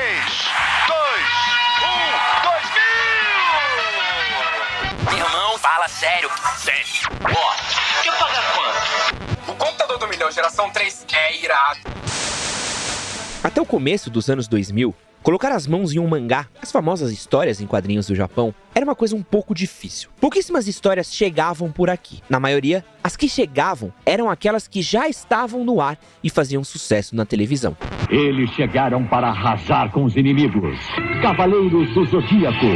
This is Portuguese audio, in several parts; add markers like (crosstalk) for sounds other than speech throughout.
2, 1, 2000! Irmão, fala sério. Sério. Ó, quer pagar quanto? O computador do milhão geração 3 é irado. Até o começo dos anos 2000, colocar as mãos em um mangá, as famosas histórias em quadrinhos do Japão, era uma coisa um pouco difícil. Pouquíssimas histórias chegavam por aqui. Na maioria, as que chegavam eram aquelas que já estavam no ar e faziam sucesso na televisão. Eles chegaram para arrasar com os inimigos. Cavaleiros do Zodíaco.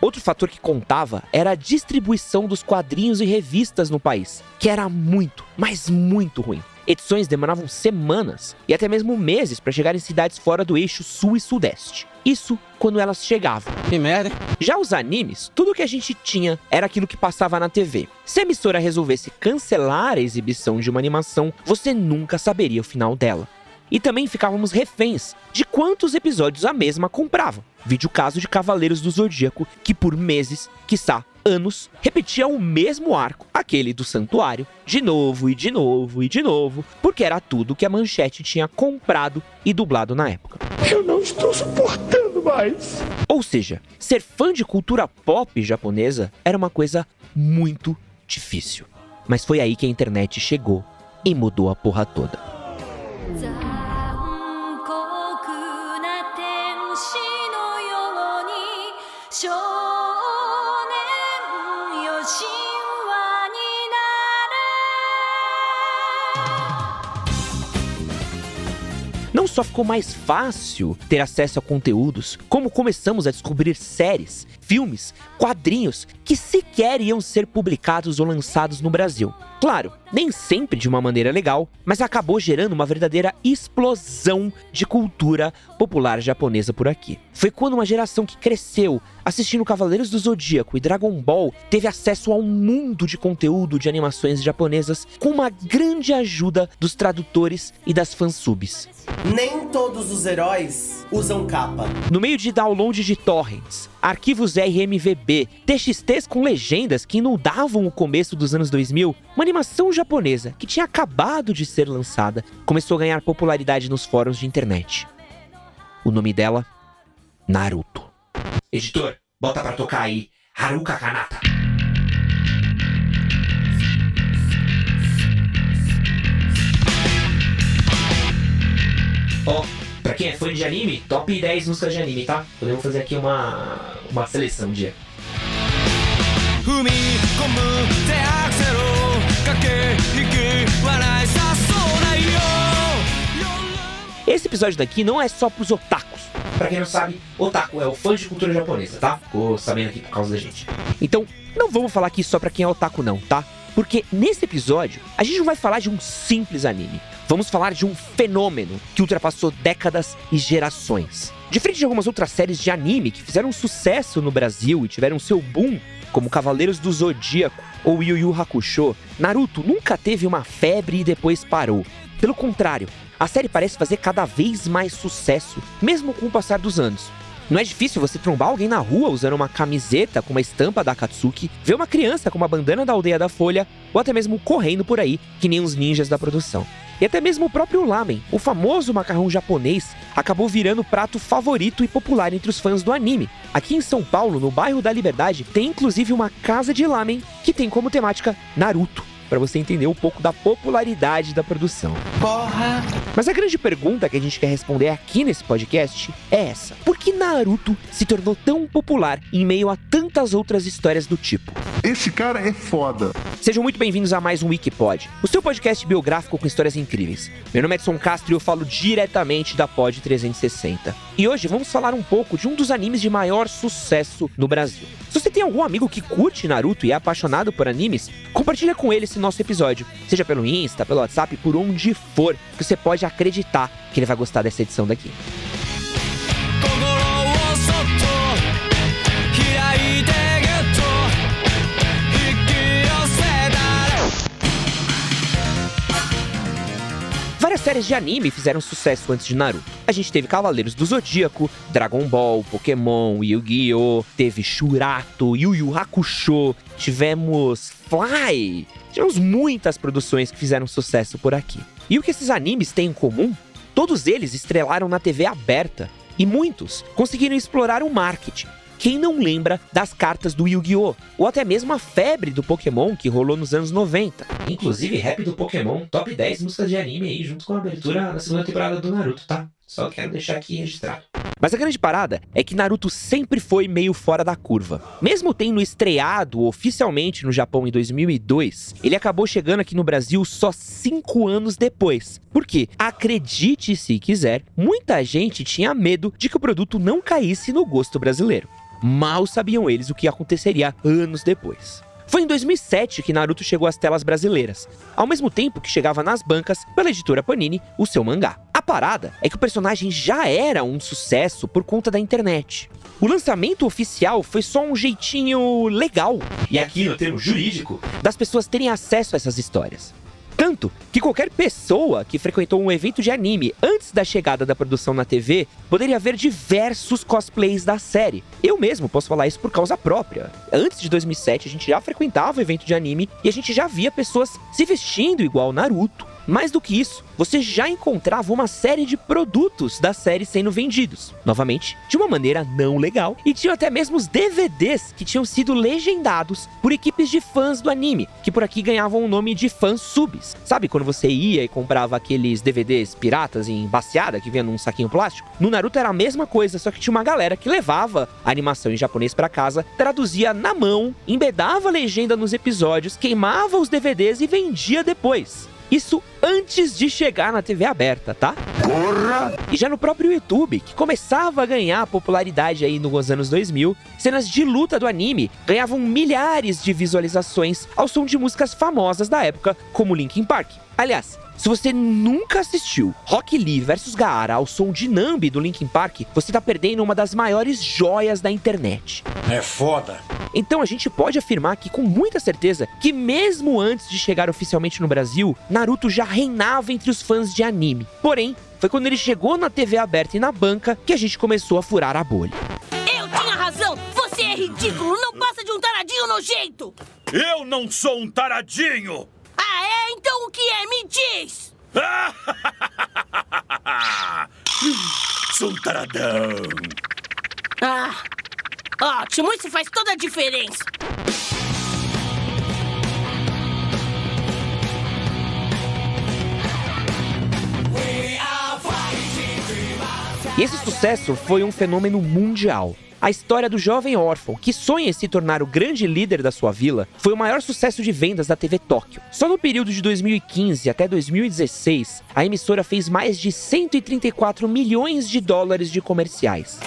Outro fator que contava era a distribuição dos quadrinhos e revistas no país, que era muito, mas muito ruim. Edições demoravam semanas e até mesmo meses para chegar em cidades fora do eixo sul e sudeste. Isso quando elas chegavam. Que merda. Já os animes, tudo que a gente tinha era aquilo que passava na TV. Se a emissora resolvesse cancelar a exibição de uma animação, você nunca saberia o final dela. E também ficávamos reféns de quantos episódios a mesma comprava. Vídeo caso de Cavaleiros do Zodíaco, que por meses, quiçá anos, repetia o mesmo arco, aquele do santuário, de novo e de novo e de novo, porque era tudo que a manchete tinha comprado e dublado na época. Eu não estou suportando mais. Ou seja, ser fã de cultura pop japonesa era uma coisa muito difícil. Mas foi aí que a internet chegou e mudou a porra toda. Não só ficou mais fácil ter acesso a conteúdos, como começamos a descobrir séries, filmes, quadrinhos que sequer iam ser publicados ou lançados no Brasil. Claro, nem sempre de uma maneira legal, mas acabou gerando uma verdadeira explosão de cultura popular japonesa por aqui. Foi quando uma geração que cresceu assistindo Cavaleiros do Zodíaco e Dragon Ball teve acesso a um mundo de conteúdo de animações japonesas com uma grande ajuda dos tradutores e das fansubs. Nem todos os heróis usam capa. No meio de download de torrents, arquivos RMVB, TXTs com legendas que inundavam o começo dos anos 2000, uma animação japonesa que tinha acabado de ser lançada começou a ganhar popularidade nos fóruns de internet. O nome dela? Naruto. Editor, bota pra tocar aí Haruka Kanata. Ó, pra quem é fã de anime, top 10 músicas de anime, tá? Podemos fazer aqui uma, uma seleção de época. Esse episódio daqui não é só pros otakus. Pra quem não sabe, otaku é o fã de cultura japonesa, tá? Ficou sabendo aqui por causa da gente. Então, não vamos falar aqui só pra quem é otaku não, tá? Porque nesse episódio, a gente não vai falar de um simples anime. Vamos falar de um fenômeno que ultrapassou décadas e gerações. Diferente de algumas outras séries de anime que fizeram sucesso no Brasil e tiveram seu boom, como Cavaleiros do Zodíaco ou Yu Yu Hakusho, Naruto nunca teve uma febre e depois parou. Pelo contrário, a série parece fazer cada vez mais sucesso, mesmo com o passar dos anos. Não é difícil você trombar alguém na rua usando uma camiseta com uma estampa da Akatsuki, ver uma criança com uma bandana da aldeia da Folha, ou até mesmo correndo por aí, que nem os ninjas da produção. E até mesmo o próprio lamen, o famoso macarrão japonês, acabou virando o prato favorito e popular entre os fãs do anime. Aqui em São Paulo, no bairro da Liberdade, tem inclusive uma casa de lamen que tem como temática Naruto. Pra você entender um pouco da popularidade da produção. Porra! Mas a grande pergunta que a gente quer responder aqui nesse podcast é essa: por que Naruto se tornou tão popular em meio a tantas outras histórias do tipo? Esse cara é foda. Sejam muito bem-vindos a mais um Wikipod, o seu podcast biográfico com histórias incríveis. Meu nome é Edson Castro e eu falo diretamente da Pod 360. E hoje vamos falar um pouco de um dos animes de maior sucesso no Brasil. Se você tem algum amigo que curte Naruto e é apaixonado por animes, compartilha com ele esse nosso episódio, seja pelo Insta, pelo WhatsApp, por onde for, que você pode acreditar que ele vai gostar dessa edição daqui. Séries de anime fizeram sucesso antes de Naruto. A gente teve Cavaleiros do Zodíaco, Dragon Ball, Pokémon, Yu-Gi-Oh!, teve Shurato, Yu Yu Hakusho, tivemos Fly, tivemos muitas produções que fizeram sucesso por aqui. E o que esses animes têm em comum? Todos eles estrelaram na TV aberta E muitos conseguiram explorar o marketing. Quem não lembra das cartas do Yu-Gi-Oh! Ou até mesmo a febre do Pokémon que rolou nos anos 90. Inclusive, rap do Pokémon, top 10 músicas de anime aí, junto com a abertura da segunda temporada do Naruto, tá? Só quero deixar aqui registrado. Mas a grande parada é que Naruto sempre foi meio fora da curva. Mesmo tendo estreado oficialmente no Japão em 2002, ele acabou chegando aqui no Brasil só cinco anos depois. Porque, acredite se quiser, muita gente tinha medo de que o produto não caísse no gosto brasileiro. Mal sabiam eles o que aconteceria anos depois. Foi em 2007 que Naruto chegou às telas brasileiras, ao mesmo tempo que chegava nas bancas pela editora Panini o seu mangá. Parada é que o personagem já era um sucesso por conta da internet. O lançamento oficial foi só um jeitinho legal, e aqui no termo jurídico, das pessoas terem acesso a essas histórias. Tanto que qualquer pessoa que frequentou um evento de anime antes da chegada da produção na TV poderia ver diversos cosplays da série. Eu mesmo posso falar isso por causa própria. Antes de 2007, a gente já frequentava o evento de anime e a gente já via pessoas se vestindo igual Naruto. Mais do que isso, você já encontrava uma série de produtos da série sendo vendidos, novamente, de uma maneira não legal, e tinha até mesmo os DVDs que tinham sido legendados por equipes de fãs do anime, que por aqui ganhavam o nome de fãs subs. Sabe quando você ia e comprava aqueles DVDs piratas em baseada que vinha num saquinho plástico? No Naruto era a mesma coisa, só que tinha uma galera que levava a animação em japonês para casa, traduzia na mão, embedava a legenda nos episódios, queimava os DVDs e vendia depois. Isso antes de chegar na TV aberta, tá? Porra! E já no próprio YouTube, que começava a ganhar popularidade aí nos anos 2000, cenas de luta do anime ganhavam milhares de visualizações ao som de músicas famosas da época, como Linkin Park. Aliás, se você nunca assistiu Rock Lee vs Gaara ao som de Nambi do Linkin Park, você tá perdendo uma das maiores joias da internet. É foda. Então a gente pode afirmar aqui com muita certeza que mesmo antes de chegar oficialmente no Brasil, Naruto já reinava entre os fãs de anime. Porém, foi quando ele chegou na TV aberta e na banca que a gente começou a furar a bolha. Eu tinha razão! Você é ridículo! Não passa de um taradinho nojento! Eu não sou um taradinho! Ah, é? Então o que é? Me diz! (laughs) sou um taradão. Ah, ótimo! Isso faz toda a diferença! E esse sucesso foi um fenômeno mundial. A história do jovem órfão que sonha em se tornar o grande líder da sua vila foi o maior sucesso de vendas da TV Tóquio. Só no período de 2015 até 2016, a emissora fez mais de 134 milhões de dólares de comerciais.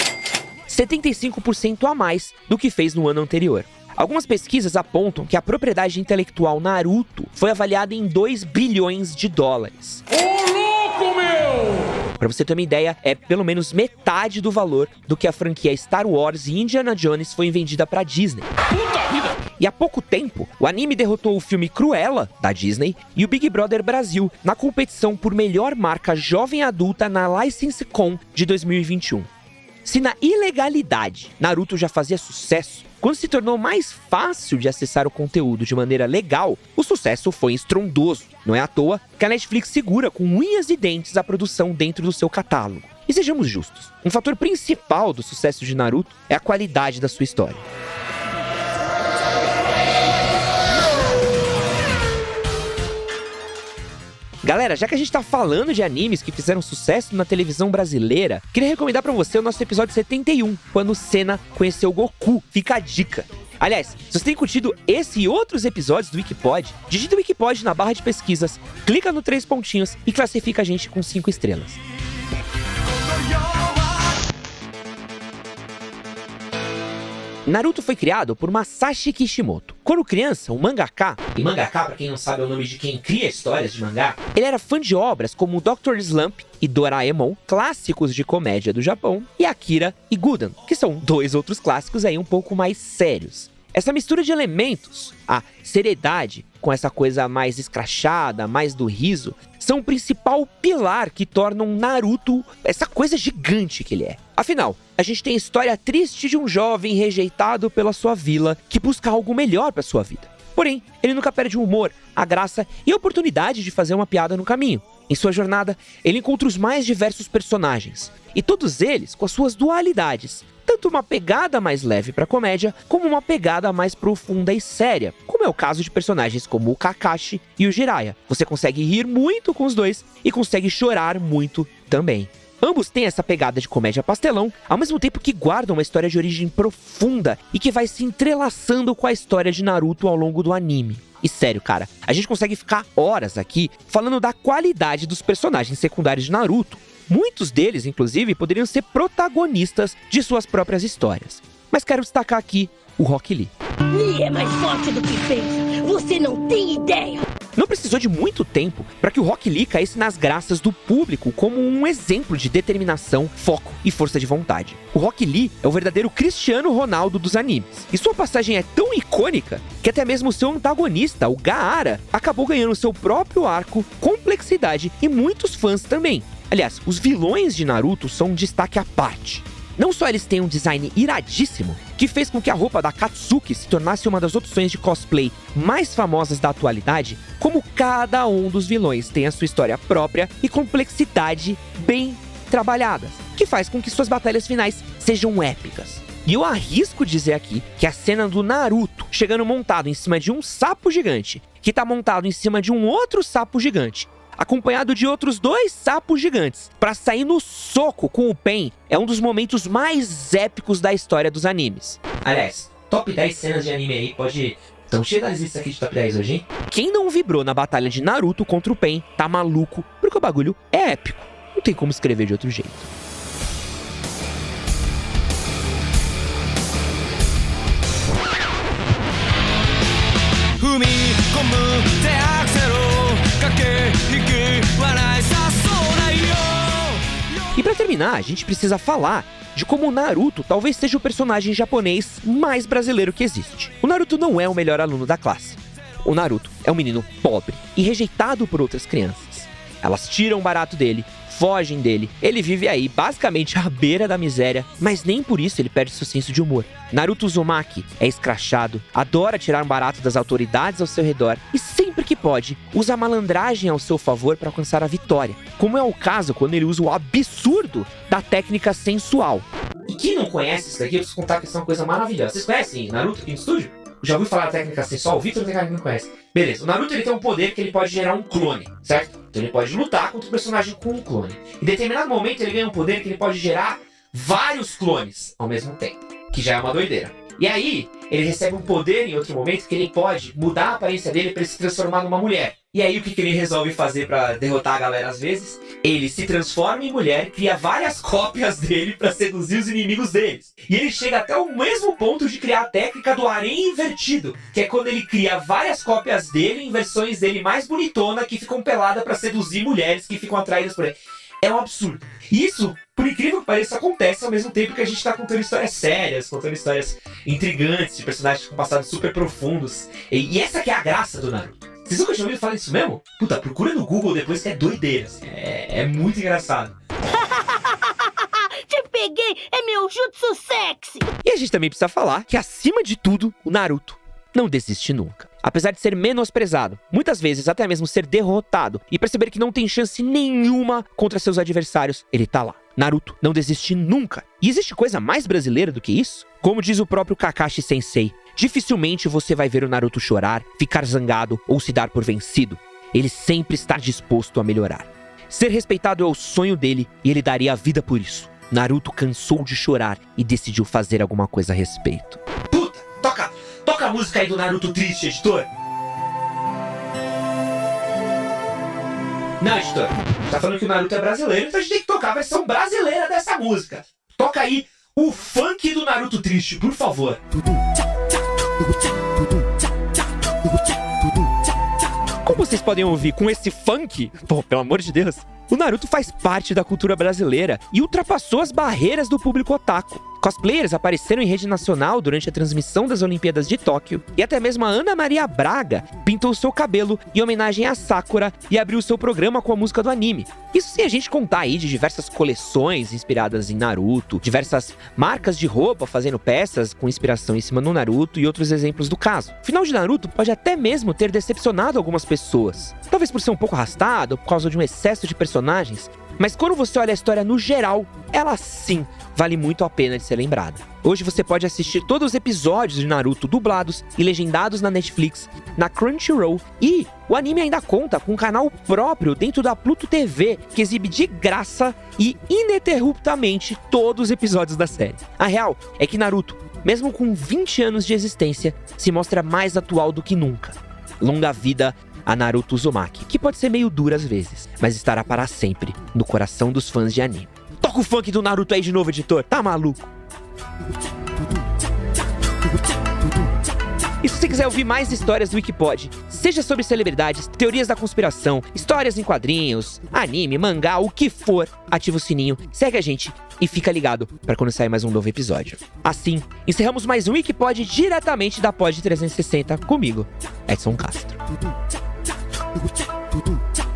75% a mais do que fez no ano anterior. Algumas pesquisas apontam que a propriedade intelectual Naruto foi avaliada em 2 bilhões de dólares. Pra você ter uma ideia, é pelo menos metade do valor do que a franquia Star Wars e Indiana Jones foi vendida pra Disney. E há pouco tempo, o anime derrotou o filme Cruella, da Disney, e o Big Brother Brasil na competição por melhor marca jovem adulta na License Con de 2021. Se na ilegalidade Naruto já fazia sucesso, quando se tornou mais fácil de acessar o conteúdo de maneira legal, o sucesso foi estrondoso. Não é à toa que a Netflix segura com unhas e dentes a produção dentro do seu catálogo. E sejamos justos, um fator principal do sucesso de Naruto é a qualidade da sua história. Galera, já que a gente tá falando de animes que fizeram sucesso na televisão brasileira, queria recomendar pra você o nosso episódio 71, quando Senna conheceu Goku. Fica a dica. Aliás, se você tem curtido esse e outros episódios do Wikipod, digita o Wikipod na barra de pesquisas, clica no três pontinhos e classifica a gente com cinco estrelas. Naruto foi criado por Masashi Kishimoto. Quando criança, o mangaka, e mangaka, pra quem não sabe, é o nome de quem cria histórias de mangá, ele era fã de obras como Dr. Slump e Doraemon, clássicos de comédia do Japão, e Akira e Gundam, que são dois outros clássicos aí um pouco mais sérios. Essa mistura de elementos, a seriedade com essa coisa mais escrachada, mais do riso, são o principal pilar que tornam Naruto essa coisa gigante que ele é. Afinal, a gente tem a história triste de um jovem rejeitado pela sua vila que busca algo melhor para sua vida. Porém, ele nunca perde o humor, a graça e a oportunidade de fazer uma piada no caminho. Em sua jornada, ele encontra os mais diversos personagens, e todos eles com as suas dualidades, tanto uma pegada mais leve para comédia, como uma pegada mais profunda e séria, como é o caso de personagens como o Kakashi e o Jiraiya. Você consegue rir muito com os dois e consegue chorar muito também. Ambos têm essa pegada de comédia pastelão, ao mesmo tempo que guardam uma história de origem profunda e que vai se entrelaçando com a história de Naruto ao longo do anime. E sério, cara, a gente consegue ficar horas aqui falando da qualidade dos personagens secundários de Naruto. Muitos deles, inclusive, poderiam ser protagonistas de suas próprias histórias. Mas quero destacar aqui o Rock Lee. Lee é mais forte do que pensa. Você não tem ideia. Não precisou de muito tempo para que o Rock Lee caísse nas graças do público como um exemplo de determinação, foco e força de vontade. O Rock Lee é o verdadeiro Cristiano Ronaldo dos animes. E sua passagem é tão icônica que até mesmo seu antagonista, o Gaara, acabou ganhando seu próprio arco, complexidade e muitos fãs também. Aliás, os vilões de Naruto são um destaque à parte. Não só eles têm um design iradíssimo, que fez com que a roupa da Katsuki se tornasse uma das opções de cosplay mais famosas da atualidade, como cada um dos vilões tem a sua história própria e complexidade bem trabalhadas, que faz com que suas batalhas finais sejam épicas. E eu arrisco dizer aqui que a cena do Naruto chegando montado em cima de um sapo gigante, que tá montado em cima de um outro sapo gigante, acompanhado de outros dois sapos gigantes, para sair no soco com o Pen, é um dos momentos mais épicos da história dos animes. Aliás, top 10 cenas de anime aí, pode. Estão cheias das listas aqui de top 10 hoje, hein? Quem não vibrou na batalha de Naruto contra o Pen tá maluco, porque o bagulho é épico. Não tem como escrever de outro jeito. Terminar, a gente precisa falar de como o Naruto talvez seja o personagem japonês mais brasileiro que existe. O Naruto não é o melhor aluno da classe. O Naruto é um menino pobre e rejeitado por outras crianças. Elas tiram o barato dele, fogem dele. Ele vive aí, basicamente à beira da miséria, mas nem por isso ele perde seu senso de humor. Naruto Uzumaki é escrachado, adora tirar um barato das autoridades ao seu redor e sempre que pode, usa a malandragem ao seu favor para alcançar a vitória, como é o caso quando ele usa o absurdo da técnica sensual. E quem não conhece isso daqui, eu preciso contar que isso é uma coisa maravilhosa. Vocês conhecem Naruto aqui no estúdio? Já ouviu falar da técnica sensual? O Victor que não conhece. Beleza, o Naruto ele tem um poder que ele pode gerar um clone, certo? Então ele pode lutar contra o personagem com um clone. Em determinado momento ele ganha um poder que ele pode gerar vários clones ao mesmo tempo, que já é uma doideira. E aí, ele recebe um poder em outro momento que ele pode mudar a aparência dele para se transformar numa mulher. E aí, o que, que ele resolve fazer para derrotar a galera às vezes? Ele se transforma em mulher, cria várias (laughs) cópias dele para seduzir os inimigos deles. E ele chega até o mesmo ponto de criar a técnica do harém invertido, que é quando ele cria várias cópias dele em versões dele mais bonitona que ficam peladas para seduzir mulheres que ficam atraídas por ele. É um absurdo. Isso, por incrível que pareça, acontece ao mesmo tempo que a gente tá contando histórias sérias, contando histórias intrigantes, de personagens com passados super profundos. E essa que é a graça do Naruto. Vocês nunca tinham ouvido falar isso mesmo? Puta, procura no Google depois que é doideira. assim. É, é muito engraçado. (laughs) Te peguei! É meu jutsu sexy! E a gente também precisa falar que, acima de tudo, o Naruto não desiste nunca. Apesar de ser menosprezado, muitas vezes até mesmo ser derrotado e perceber que não tem chance nenhuma contra seus adversários, ele tá lá. Naruto não desiste nunca. E existe coisa mais brasileira do que isso? Como diz o próprio Kakashi Sensei, dificilmente você vai ver o Naruto chorar, ficar zangado ou se dar por vencido. Ele sempre está disposto a melhorar. Ser respeitado é o sonho dele e ele daria a vida por isso. Naruto cansou de chorar e decidiu fazer alguma coisa a respeito. Puta, toca, toca a música aí do Naruto triste, editor. Não, editor. Tá falando que o Naruto é brasileiro, então a gente tem que tocar a versão brasileira dessa música. Toca aí o funk do Naruto triste, por favor. Como vocês podem ouvir com esse funk, pô, pelo amor de Deus, o Naruto faz parte da cultura brasileira e ultrapassou as barreiras do público otaku. Cosplayers apareceram em rede nacional durante a transmissão das Olimpíadas de Tóquio, e até mesmo a Ana Maria Braga pintou seu cabelo em homenagem a Sakura e abriu seu programa com a música do anime. Isso sem a gente contar aí de diversas coleções inspiradas em Naruto, diversas marcas de roupa fazendo peças com inspiração em cima do Naruto e outros exemplos do caso. O final de Naruto pode até mesmo ter decepcionado algumas pessoas. Talvez por ser um pouco arrastado, por causa de um excesso de personagens, mas quando você olha a história no geral, ela sim vale muito a pena de ser lembrada. Hoje você pode assistir todos os episódios de Naruto dublados e legendados na Netflix, na Crunchyroll e o anime ainda conta com um canal próprio dentro da Pluto TV que exibe de graça e ininterruptamente todos os episódios da série. A real é que Naruto, mesmo com 20 anos de existência, se mostra mais atual do que nunca. Longa vida a Naruto Uzumaki, que pode ser meio dura às vezes, mas estará para sempre no coração dos fãs de anime. Toca o funk do Naruto aí de novo, editor, tá maluco? E se você quiser ouvir mais histórias do Wikipod, seja sobre celebridades, teorias da conspiração, histórias em quadrinhos, anime, mangá, o que for, ativa o sininho, segue a gente e fica ligado para quando sair mais um novo episódio. Assim, encerramos mais um Wikipod diretamente da Pod 360 comigo, Edson Castro. do cha do do cha.